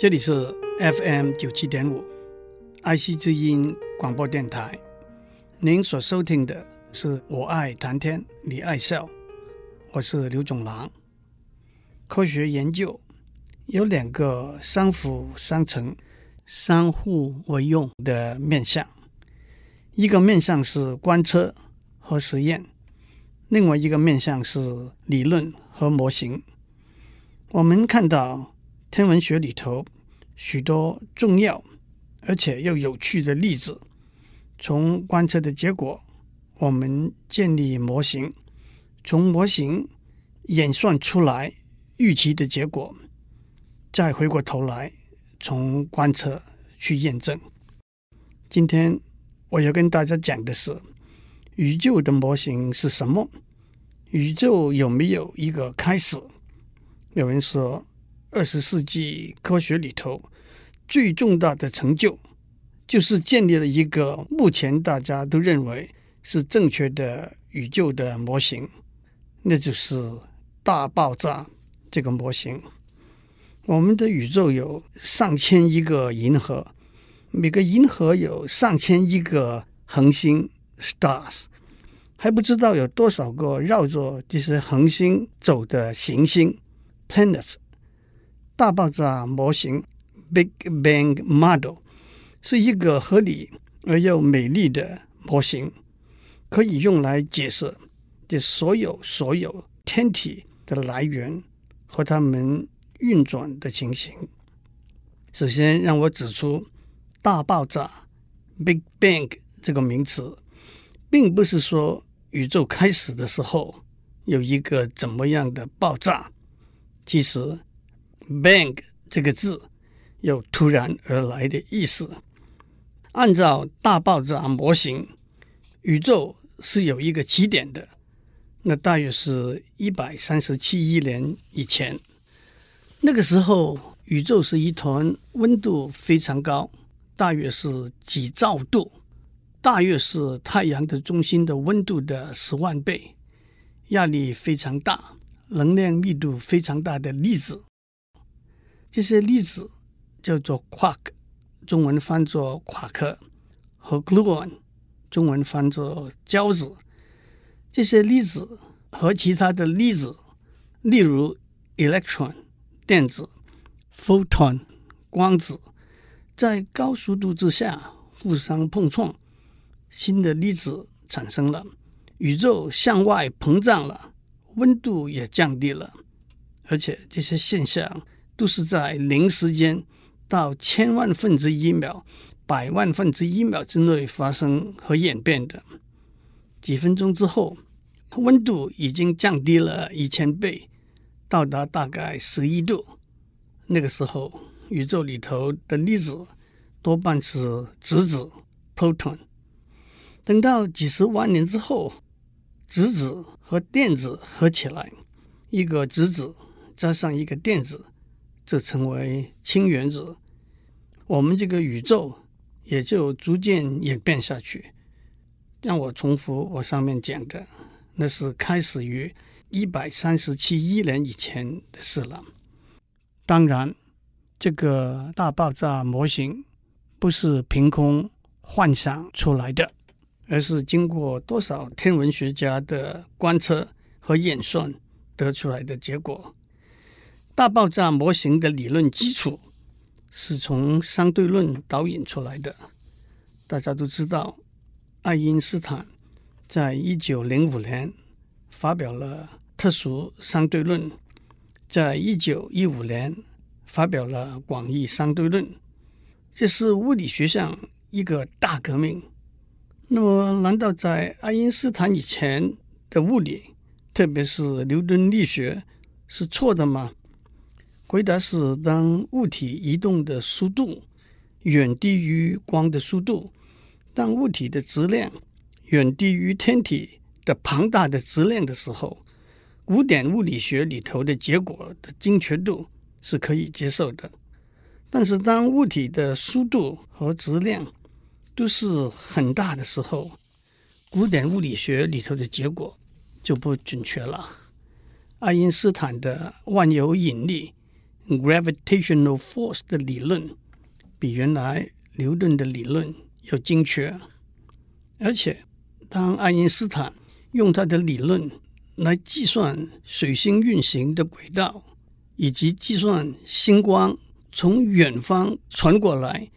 这里是 FM 九七点五，爱惜之音广播电台。您所收听的是我爱谈天，你爱笑，我是刘总郎。科学研究有两个相辅相成、相互为用的面向，一个面向是观测和实验，另外一个面向是理论和模型。我们看到。天文学里头许多重要而且又有趣的例子，从观测的结果，我们建立模型；从模型演算出来预期的结果，再回过头来从观测去验证。今天我要跟大家讲的是宇宙的模型是什么？宇宙有没有一个开始？有人说。二十世纪科学里头最重大的成就，就是建立了一个目前大家都认为是正确的宇宙的模型，那就是大爆炸这个模型。我们的宇宙有上千亿个银河，每个银河有上千亿个恒星 （stars），还不知道有多少个绕着这些恒星走的行星 （planets）。大爆炸模型 （Big Bang Model） 是一个合理而又美丽的模型，可以用来解释这所有所有天体的来源和它们运转的情形。首先，让我指出“大爆炸 ”（Big Bang） 这个名词，并不是说宇宙开始的时候有一个怎么样的爆炸，其实。Bang 这个字有突然而来的意思。按照大爆炸模型，宇宙是有一个起点的，那大约是一百三十七亿年以前。那个时候，宇宙是一团温度非常高，大约是几兆度，大约是太阳的中心的温度的十万倍，压力非常大，能量密度非常大的粒子。这些粒子叫做 quark，中文翻作夸克，和 gluon，中文翻作胶子。这些粒子和其他的粒子，例如 electron 电子、photon 光子，在高速度之下互相碰撞，新的粒子产生了，宇宙向外膨胀了，温度也降低了，而且这些现象。都是在零时间到千万分之一秒、百万分之一秒之内发生和演变的。几分钟之后，温度已经降低了一千倍，到达大概十一度。那个时候，宇宙里头的粒子多半是质子 （proton）。等到几十万年之后，质子和电子合起来，一个质子加上一个电子。这成为氢原子，我们这个宇宙也就逐渐演变下去。让我重复我上面讲的，那是开始于一百三十七亿年以前的事了。当然，这个大爆炸模型不是凭空幻想出来的，而是经过多少天文学家的观测和演算得出来的结果。大爆炸模型的理论基础是从相对论导引出来的。大家都知道，爱因斯坦在一九零五年发表了特殊相对论，在一九一五年发表了广义相对论，这是物理学上一个大革命。那么，难道在爱因斯坦以前的物理，特别是牛顿力学，是错的吗？回答是：当物体移动的速度远低于光的速度，当物体的质量远低于天体的庞大的质量的时候，古典物理学里头的结果的精确度是可以接受的。但是，当物体的速度和质量都是很大的时候，古典物理学里头的结果就不准确了。爱因斯坦的万有引力。Gravitational force 的理论比原来牛顿的理论要精确，而且当爱因斯坦用他的理论来计算水星运行的轨道，以及计算星光从远方传过来，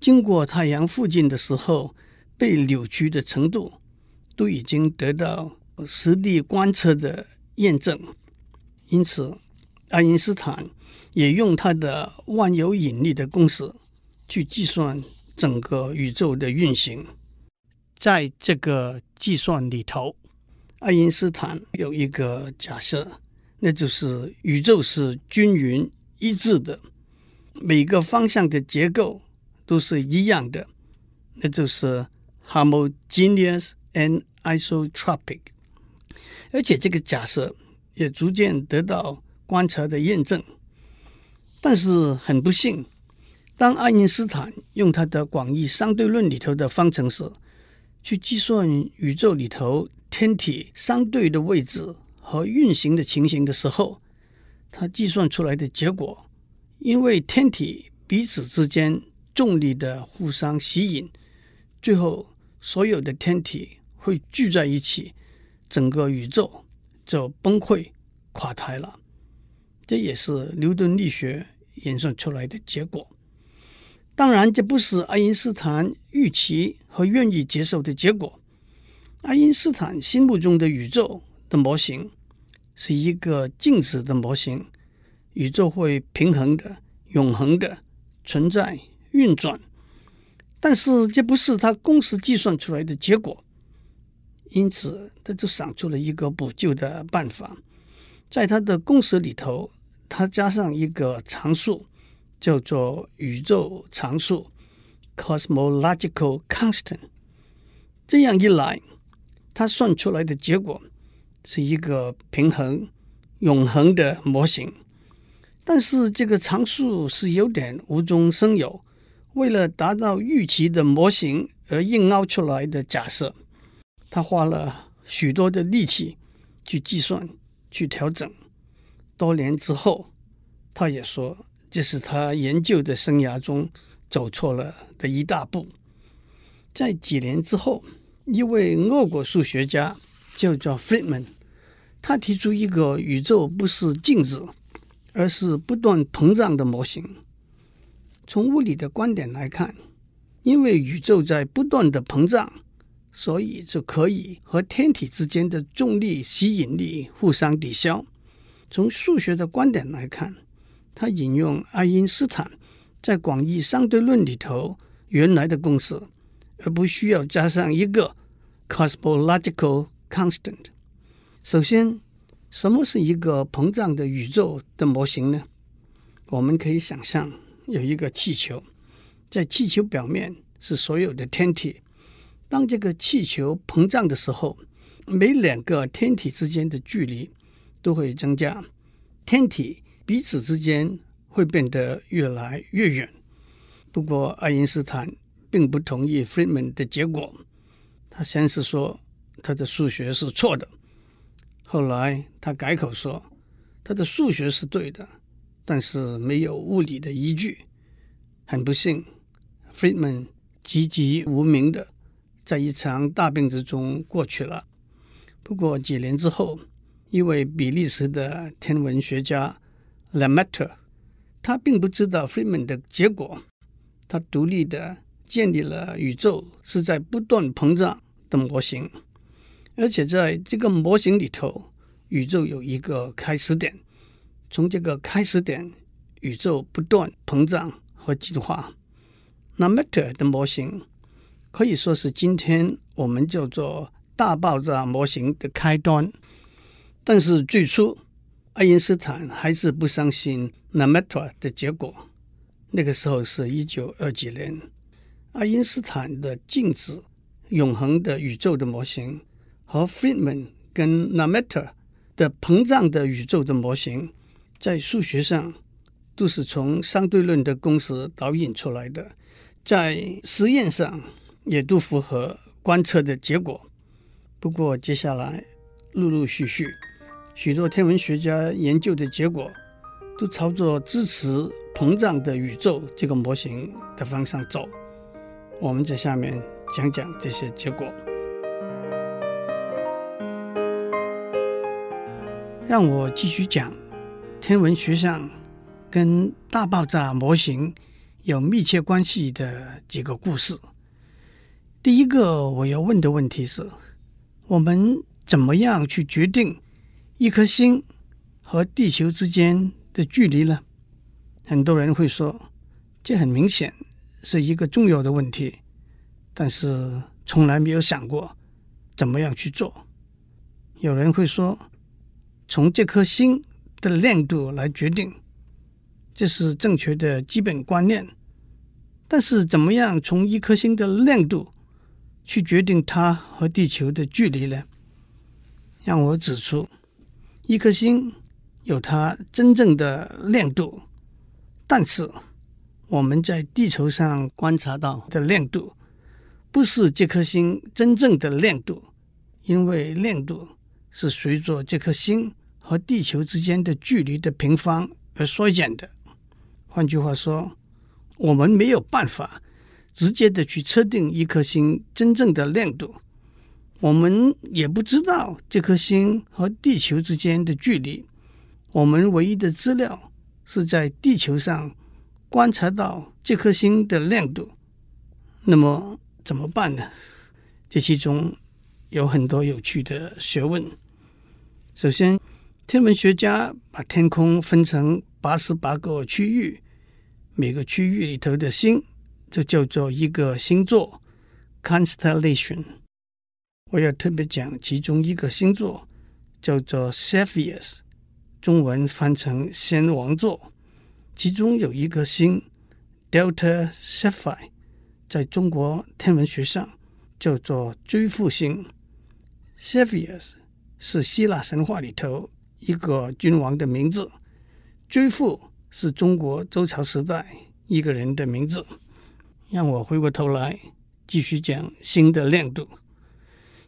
经过太阳附近的时候被扭曲的程度，都已经得到实地观测的验证。因此，爱因斯坦也用他的万有引力的公式去计算整个宇宙的运行。在这个计算里头，爱因斯坦有一个假设，那就是宇宙是均匀一致的，每个方向的结构都是一样的，那就是 homogeneous and isotropic。而且这个假设。也逐渐得到观察的验证，但是很不幸，当爱因斯坦用他的广义相对论里头的方程式去计算宇宙里头天体相对的位置和运行的情形的时候，他计算出来的结果，因为天体彼此之间重力的互相吸引，最后所有的天体会聚在一起，整个宇宙。就崩溃垮台了，这也是牛顿力学演算出来的结果。当然，这不是爱因斯坦预期和愿意接受的结果。爱因斯坦心目中的宇宙的模型是一个静止的模型，宇宙会平衡的、永恒的存在运转。但是，这不是他公式计算出来的结果。因此，他就想出了一个补救的办法，在他的公式里头，它加上一个常数，叫做宇宙常数 （cosmological constant）。这样一来，他算出来的结果是一个平衡、永恒的模型。但是，这个常数是有点无中生有，为了达到预期的模型而硬凹出来的假设。他花了许多的力气去计算、去调整。多年之后，他也说这是他研究的生涯中走错了的一大步。在几年之后，一位俄国数学家叫做 Friedman，他提出一个宇宙不是静止，而是不断膨胀的模型。从物理的观点来看，因为宇宙在不断的膨胀。所以就可以和天体之间的重力吸引力互相抵消。从数学的观点来看，他引用爱因斯坦在广义相对论里头原来的公式，而不需要加上一个 cosmological constant。首先，什么是一个膨胀的宇宙的模型呢？我们可以想象有一个气球，在气球表面是所有的天体。当这个气球膨胀的时候，每两个天体之间的距离都会增加，天体彼此之间会变得越来越远。不过，爱因斯坦并不同意 Friedman 的结果。他先是说他的数学是错的，后来他改口说他的数学是对的，但是没有物理的依据。很不幸，Friedman 籍籍无名的。在一场大病之中过去了。不过几年之后，一位比利时的天文学家 Lemaitre，他并不知道 Friedmann 的结果，他独立的建立了宇宙是在不断膨胀的模型，而且在这个模型里头，宇宙有一个开始点，从这个开始点，宇宙不断膨胀和进化。Lemaitre 的模型。可以说是今天我们叫做大爆炸模型的开端，但是最初爱因斯坦还是不相信 Lemaitre 的结果。那个时候是一九二几年，爱因斯坦的静止永恒的宇宙的模型和 Friedman 跟 Lemaitre 的膨胀的宇宙的模型，在数学上都是从相对论的公式导引出来的，在实验上。也都符合观测的结果。不过，接下来陆陆续续，许多天文学家研究的结果都朝着支持膨胀的宇宙这个模型的方向走。我们在下面讲讲这些结果。让我继续讲天文学上跟大爆炸模型有密切关系的几个故事。第一个我要问的问题是：我们怎么样去决定一颗星和地球之间的距离呢？很多人会说，这很明显是一个重要的问题，但是从来没有想过怎么样去做。有人会说，从这颗星的亮度来决定，这是正确的基本观念。但是，怎么样从一颗星的亮度去决定它和地球的距离呢？让我指出，一颗星有它真正的亮度，但是我们在地球上观察到的亮度，不是这颗星真正的亮度，因为亮度是随着这颗星。和地球之间的距离的平方而衰减的。换句话说，我们没有办法直接的去测定一颗星真正的亮度。我们也不知道这颗星和地球之间的距离。我们唯一的资料是在地球上观察到这颗星的亮度。那么怎么办呢？这其中有很多有趣的学问。首先，天文学家把天空分成八十八个区域，每个区域里头的星就叫做一个星座 （constellation）。我要特别讲其中一个星座，叫做 Cepheus，中文翻成仙王座。其中有一颗星 Delta Cephei，在中国天文学上叫做追父星。Cepheus 是希腊神话里头。一个君王的名字，追父是中国周朝时代一个人的名字。让我回过头来继续讲星的亮度。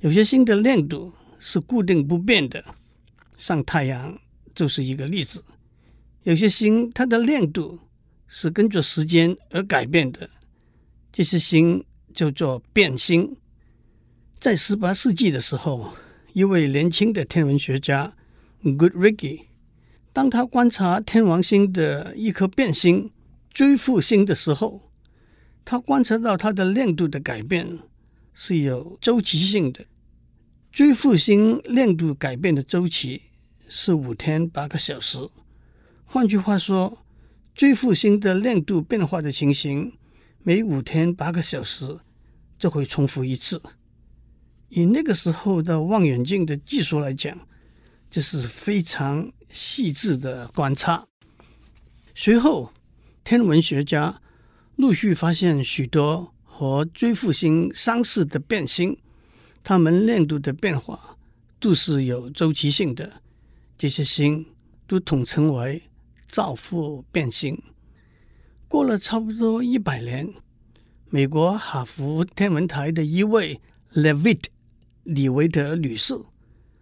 有些星的亮度是固定不变的，像太阳就是一个例子。有些星它的亮度是跟着时间而改变的，这些星叫做变星。在十八世纪的时候，一位年轻的天文学家。Goodricke，当他观察天王星的一颗变星追父星的时候，他观察到它的亮度的改变是有周期性的。追父星亮度改变的周期是五天八个小时。换句话说，追父星的亮度变化的情形，每五天八个小时就会重复一次。以那个时候的望远镜的技术来讲，这是非常细致的观察。随后，天文学家陆续发现许多和追父星相似的变星，它们亮度的变化都是有周期性的。这些星都统称为造父变星。过了差不多一百年，美国哈佛天文台的一位 Levitt 李维特女士。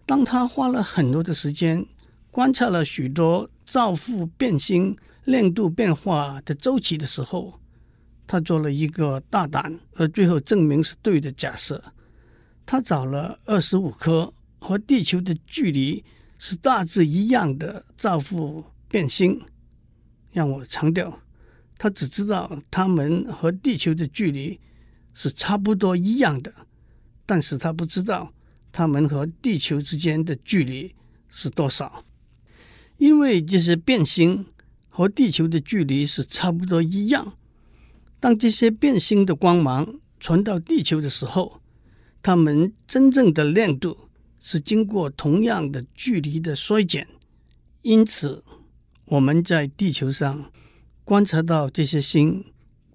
当她花了很多的时间观察了许多造父变星亮度变化的周期的时候，她做了一个大胆而最后证明是对的假设。他找了二十五颗和地球的距离是大致一样的造父变星。让我强调，他只知道它们和地球的距离是差不多一样的，但是他不知道。它们和地球之间的距离是多少？因为这些变星和地球的距离是差不多一样。当这些变星的光芒传到地球的时候，它们真正的亮度是经过同样的距离的衰减。因此，我们在地球上观察到这些星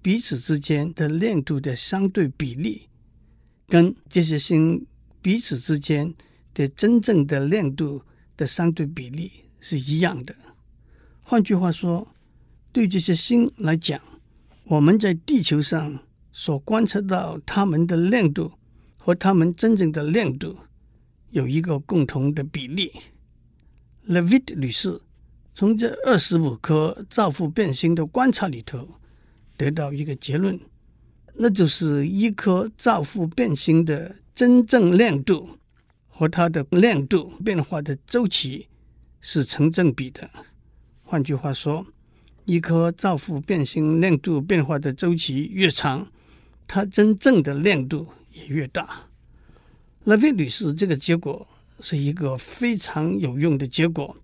彼此之间的亮度的相对比例，跟这些星。彼此之间的真正的亮度的相对比例是一样的。换句话说，对这些星来讲，我们在地球上所观测到它们的亮度和它们真正的亮度有一个共同的比例。Levitt 女士从这二十五颗照父变星的观察里头，得到一个结论，那就是一颗照父变星的真正亮度和它的亮度变化的周期是成正比的。换句话说，一颗照父变星亮度变化的周期越长，它真正的亮度也越大。勒维女士这个结果是一个非常有用的结果，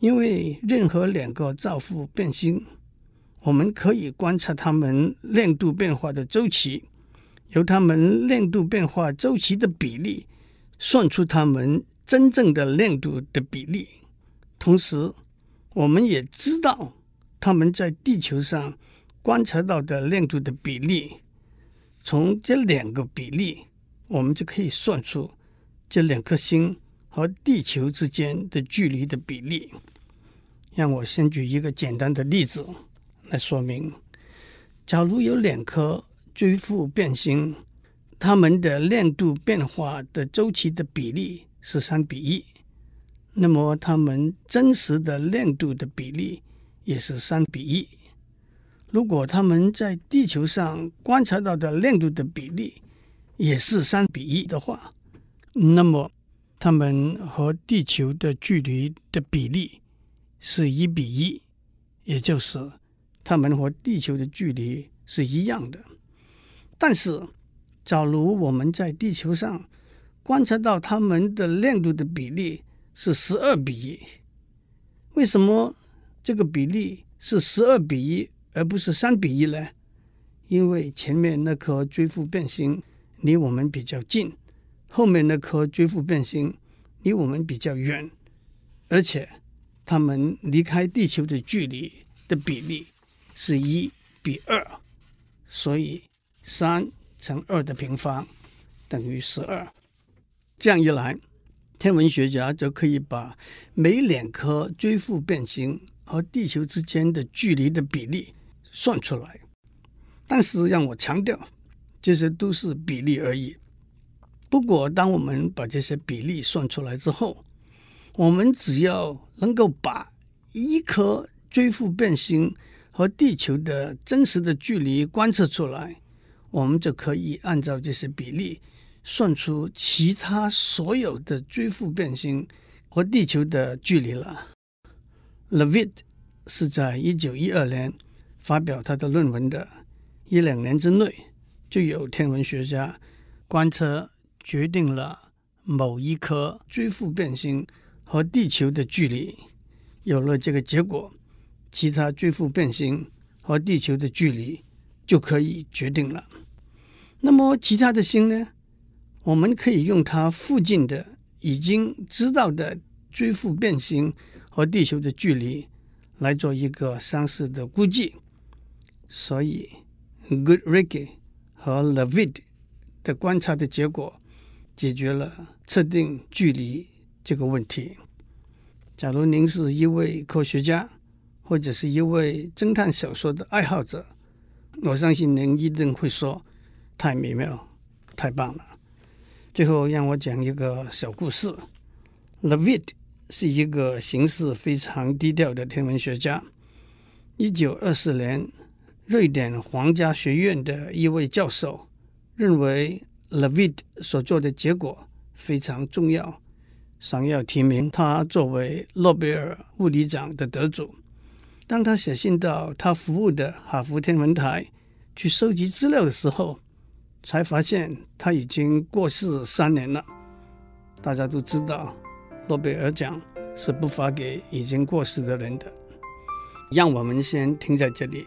因为任何两个照父变星，我们可以观察它们亮度变化的周期，由它们亮度变化周期的比例算出它们真正的亮度的比例，同时。我们也知道他们在地球上观察到的亮度的比例，从这两个比例，我们就可以算出这两颗星和地球之间的距离的比例。让我先举一个简单的例子来说明：假如有两颗追父变星，它们的亮度变化的周期的比例是三比一。那么，它们真实的亮度的比例也是三比一。如果他们在地球上观察到的亮度的比例也是三比一的话，那么他们和地球的距离的比例是一比一，也就是他们和地球的距离是一样的。但是，假如我们在地球上观察到它们的亮度的比例，是十二比一，为什么这个比例是十二比一而不是三比一呢？因为前面那颗追父变星离我们比较近，后面那颗追父变星离我们比较远，而且它们离开地球的距离的比例是一比二，所以三乘二的平方等于十二，这样一来。天文学家就可以把每两颗追父变星和地球之间的距离的比例算出来。但是让我强调，这些都是比例而已。不过，当我们把这些比例算出来之后，我们只要能够把一颗追父变星和地球的真实的距离观测出来，我们就可以按照这些比例。算出其他所有的追父变星和地球的距离了。Levitt 是在一九一二年发表他的论文的，一两年之内就有天文学家观测决定了某一颗追父变星和地球的距离。有了这个结果，其他追父变星和地球的距离就可以决定了。那么其他的星呢？我们可以用它附近的已经知道的追父变星和地球的距离来做一个相似的估计，所以 Goodricke 和 Levitt 的观察的结果解决了测定距离这个问题。假如您是一位科学家或者是一位侦探小说的爱好者，我相信您一定会说：“太美妙，太棒了。”最后，让我讲一个小故事。Levitt 是一个行事非常低调的天文学家。一九二四年，瑞典皇家学院的一位教授认为，Levitt 所做的结果非常重要，想要提名他作为诺贝尔物理奖的得主。当他写信到他服务的哈佛天文台去收集资料的时候，才发现他已经过世三年了。大家都知道，诺贝尔奖是不发给已经过世的人的。让我们先停在这里，